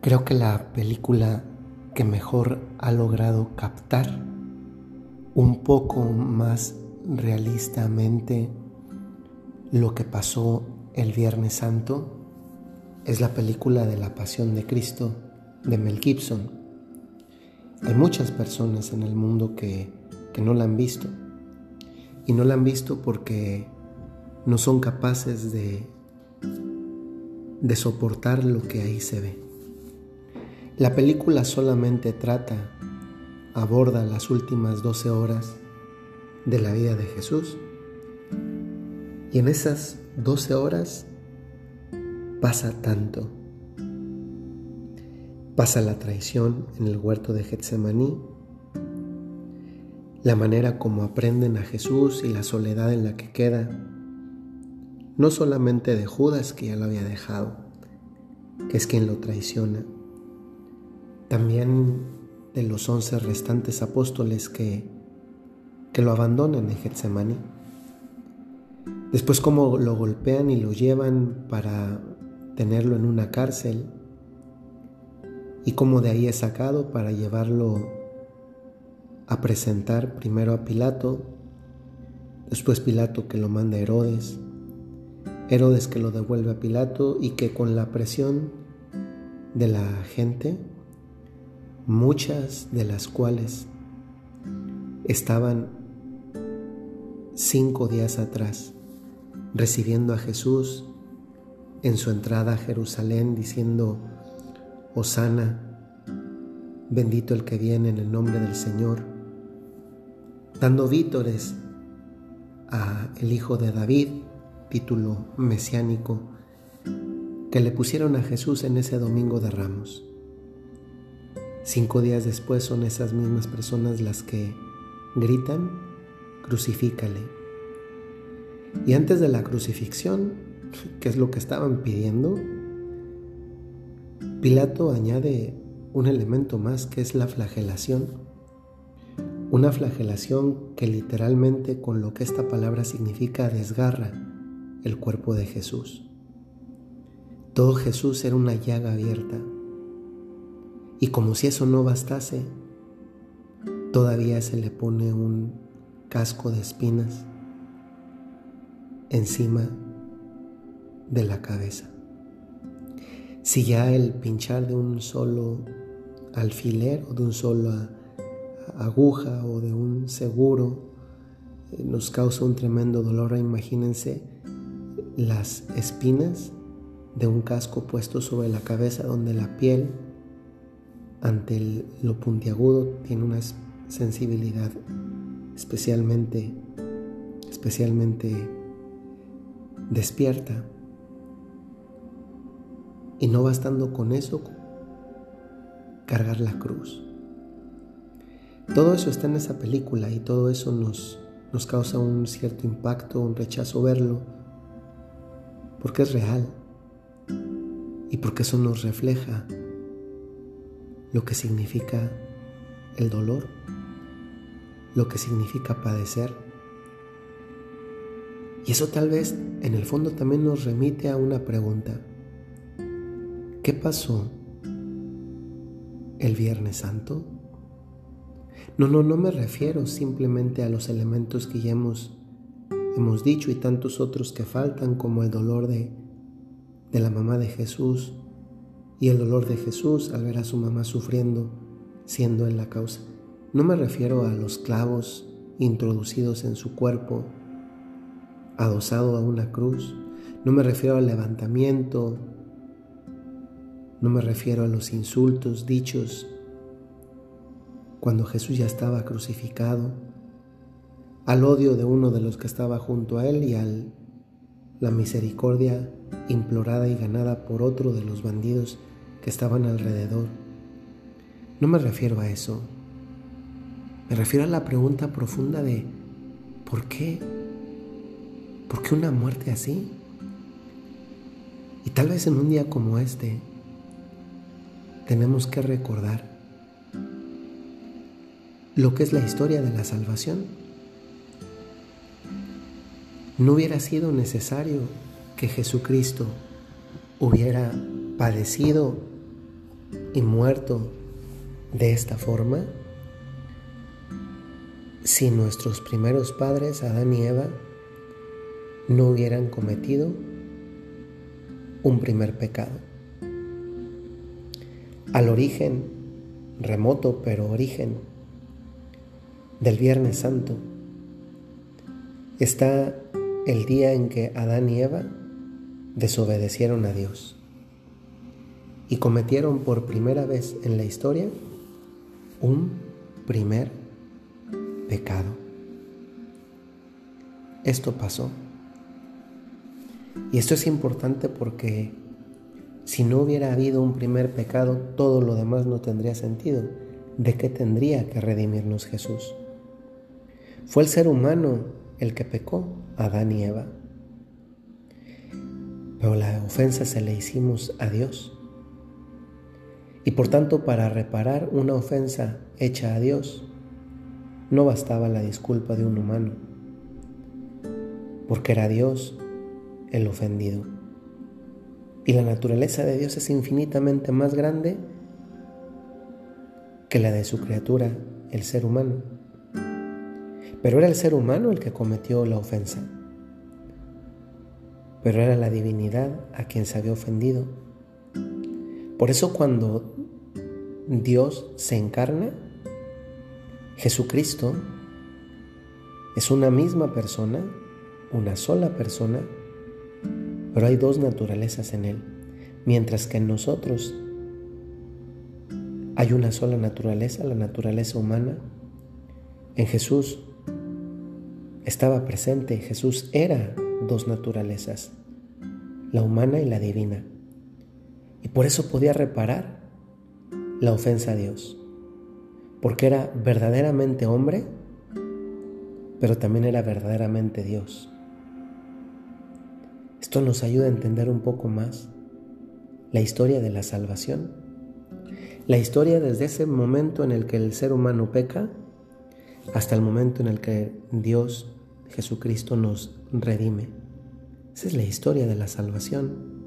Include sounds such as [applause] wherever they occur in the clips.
Creo que la película que mejor ha logrado captar un poco más realistamente lo que pasó el Viernes Santo es la película de la Pasión de Cristo de Mel Gibson. Hay muchas personas en el mundo que, que no la han visto y no la han visto porque no son capaces de, de soportar lo que ahí se ve. La película solamente trata, aborda las últimas 12 horas de la vida de Jesús. Y en esas 12 horas pasa tanto. Pasa la traición en el huerto de Getsemaní, la manera como aprenden a Jesús y la soledad en la que queda, no solamente de Judas que ya lo había dejado, que es quien lo traiciona, también de los once restantes apóstoles que, que lo abandonan en Getsemaní. Después como lo golpean y lo llevan para tenerlo en una cárcel y cómo de ahí es sacado para llevarlo a presentar primero a Pilato, después Pilato que lo manda a Herodes, Herodes que lo devuelve a Pilato y que con la presión de la gente, muchas de las cuales estaban cinco días atrás recibiendo a Jesús en su entrada a Jerusalén diciendo, Osana, bendito el que viene en el nombre del Señor, dando vítores a el hijo de David, título mesiánico, que le pusieron a Jesús en ese domingo de ramos. Cinco días después son esas mismas personas las que gritan, crucifícale. Y antes de la crucifixión, [laughs] ¿Qué es lo que estaban pidiendo? Pilato añade un elemento más que es la flagelación. Una flagelación que literalmente con lo que esta palabra significa desgarra el cuerpo de Jesús. Todo Jesús era una llaga abierta. Y como si eso no bastase, todavía se le pone un casco de espinas encima de la cabeza. Si ya el pinchar de un solo alfiler o de un solo aguja o de un seguro eh, nos causa un tremendo dolor, imagínense las espinas de un casco puesto sobre la cabeza donde la piel ante lo puntiagudo tiene una sensibilidad especialmente especialmente despierta y no bastando con eso, cargar la cruz. Todo eso está en esa película y todo eso nos, nos causa un cierto impacto, un rechazo verlo, porque es real y porque eso nos refleja lo que significa el dolor, lo que significa padecer. Y eso tal vez en el fondo también nos remite a una pregunta. ¿Qué pasó el Viernes Santo? No, no, no me refiero simplemente a los elementos que ya hemos, hemos dicho y tantos otros que faltan, como el dolor de, de la mamá de Jesús y el dolor de Jesús al ver a su mamá sufriendo, siendo en la causa. No me refiero a los clavos introducidos en su cuerpo, adosado a una cruz. No me refiero al levantamiento no me refiero a los insultos dichos cuando Jesús ya estaba crucificado, al odio de uno de los que estaba junto a él y a la misericordia implorada y ganada por otro de los bandidos estaban alrededor. No me refiero a eso. Me refiero a la pregunta profunda de ¿por qué? ¿Por qué una muerte así? Y tal vez en un día como este, tenemos que recordar lo que es la historia de la salvación. No hubiera sido necesario que Jesucristo hubiera padecido y muerto de esta forma si nuestros primeros padres, Adán y Eva, no hubieran cometido un primer pecado. Al origen, remoto pero origen, del Viernes Santo, está el día en que Adán y Eva desobedecieron a Dios y cometieron por primera vez en la historia un primer pecado. Esto pasó. Y esto es importante porque si no hubiera habido un primer pecado, todo lo demás no tendría sentido. ¿De qué tendría que redimirnos Jesús? Fue el ser humano el que pecó, Adán y Eva. Pero la ofensa se le hicimos a Dios. Y por tanto, para reparar una ofensa hecha a Dios, no bastaba la disculpa de un humano, porque era Dios el ofendido. Y la naturaleza de Dios es infinitamente más grande que la de su criatura, el ser humano. Pero era el ser humano el que cometió la ofensa. Pero era la divinidad a quien se había ofendido. Por eso cuando Dios se encarna, Jesucristo es una misma persona, una sola persona, pero hay dos naturalezas en Él, mientras que en nosotros hay una sola naturaleza, la naturaleza humana. En Jesús estaba presente, Jesús era dos naturalezas, la humana y la divina, y por eso podía reparar la ofensa a Dios porque era verdaderamente hombre, pero también era verdaderamente Dios. Esto nos ayuda a entender un poco más la historia de la salvación, la historia desde ese momento en el que el ser humano peca hasta el momento en el que Dios, Jesucristo, nos redime. Esa es la historia de la salvación.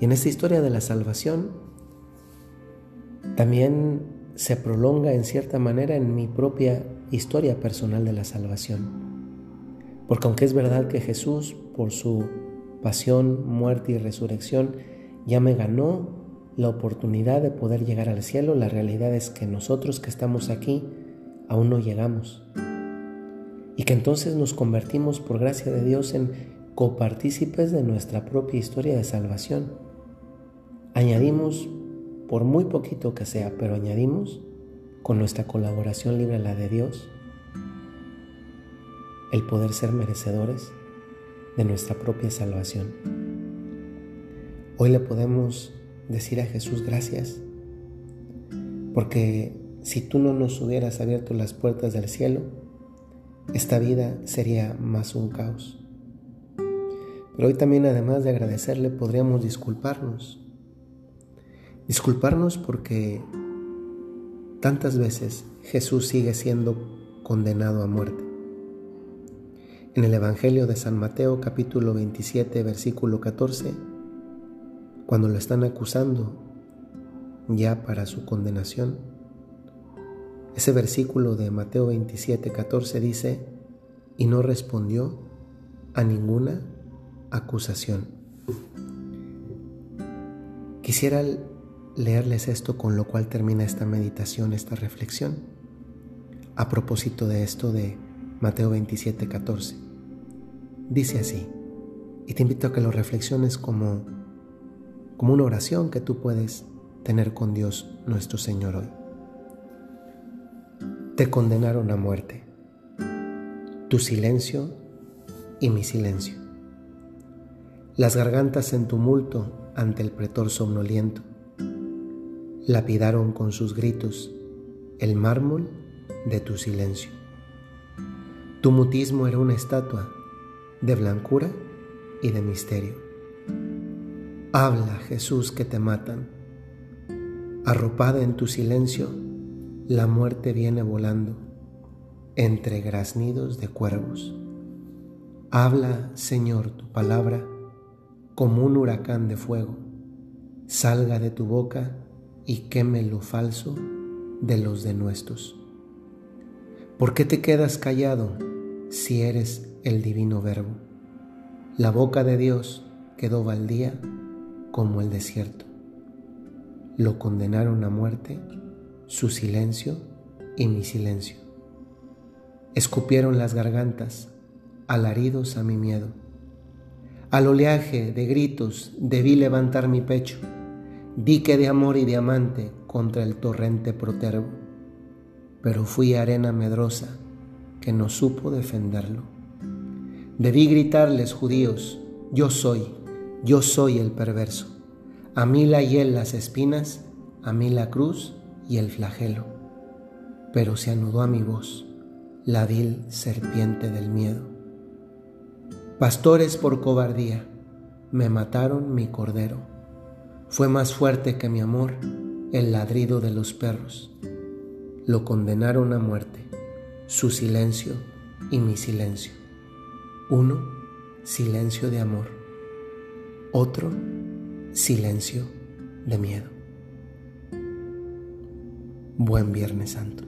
Y en esta historia de la salvación también se prolonga en cierta manera en mi propia historia personal de la salvación. Porque aunque es verdad que Jesús, por su pasión, muerte y resurrección, ya me ganó la oportunidad de poder llegar al cielo, la realidad es que nosotros que estamos aquí aún no llegamos. Y que entonces nos convertimos por gracia de Dios en copartícipes de nuestra propia historia de salvación. Añadimos por muy poquito que sea, pero añadimos con nuestra colaboración libre a la de Dios, el poder ser merecedores de nuestra propia salvación. Hoy le podemos decir a Jesús gracias, porque si tú no nos hubieras abierto las puertas del cielo, esta vida sería más un caos. Pero hoy también, además de agradecerle, podríamos disculparnos Disculparnos porque tantas veces Jesús sigue siendo condenado a muerte. En el Evangelio de San Mateo capítulo 27 versículo 14, cuando lo están acusando ya para su condenación, ese versículo de Mateo 27, 14 dice, y no respondió a ninguna acusación. Quisiera leerles esto con lo cual termina esta meditación, esta reflexión. A propósito de esto de Mateo 27, 14. Dice así, y te invito a que lo reflexiones como, como una oración que tú puedes tener con Dios nuestro Señor hoy. Te condenaron a muerte, tu silencio y mi silencio. Las gargantas en tumulto ante el pretor somnoliento lapidaron con sus gritos el mármol de tu silencio. Tu mutismo era una estatua de blancura y de misterio. Habla, Jesús, que te matan. Arropada en tu silencio, la muerte viene volando entre graznidos de cuervos. Habla, Señor, tu palabra como un huracán de fuego. Salga de tu boca y queme lo falso de los denuestos. ¿Por qué te quedas callado si eres el divino verbo? La boca de Dios quedó baldía como el desierto. Lo condenaron a muerte su silencio y mi silencio. Escupieron las gargantas, alaridos a mi miedo. Al oleaje de gritos debí levantar mi pecho, dique de amor y diamante contra el torrente protervo, pero fui arena medrosa que no supo defenderlo. Debí gritarles, judíos, yo soy, yo soy el perverso. A mí la hiel las espinas, a mí la cruz y el flagelo. Pero se anudó a mi voz la vil serpiente del miedo. Pastores por cobardía, me mataron mi cordero. Fue más fuerte que mi amor el ladrido de los perros. Lo condenaron a muerte, su silencio y mi silencio. Uno, silencio de amor otro silencio de miedo. Buen Viernes Santo.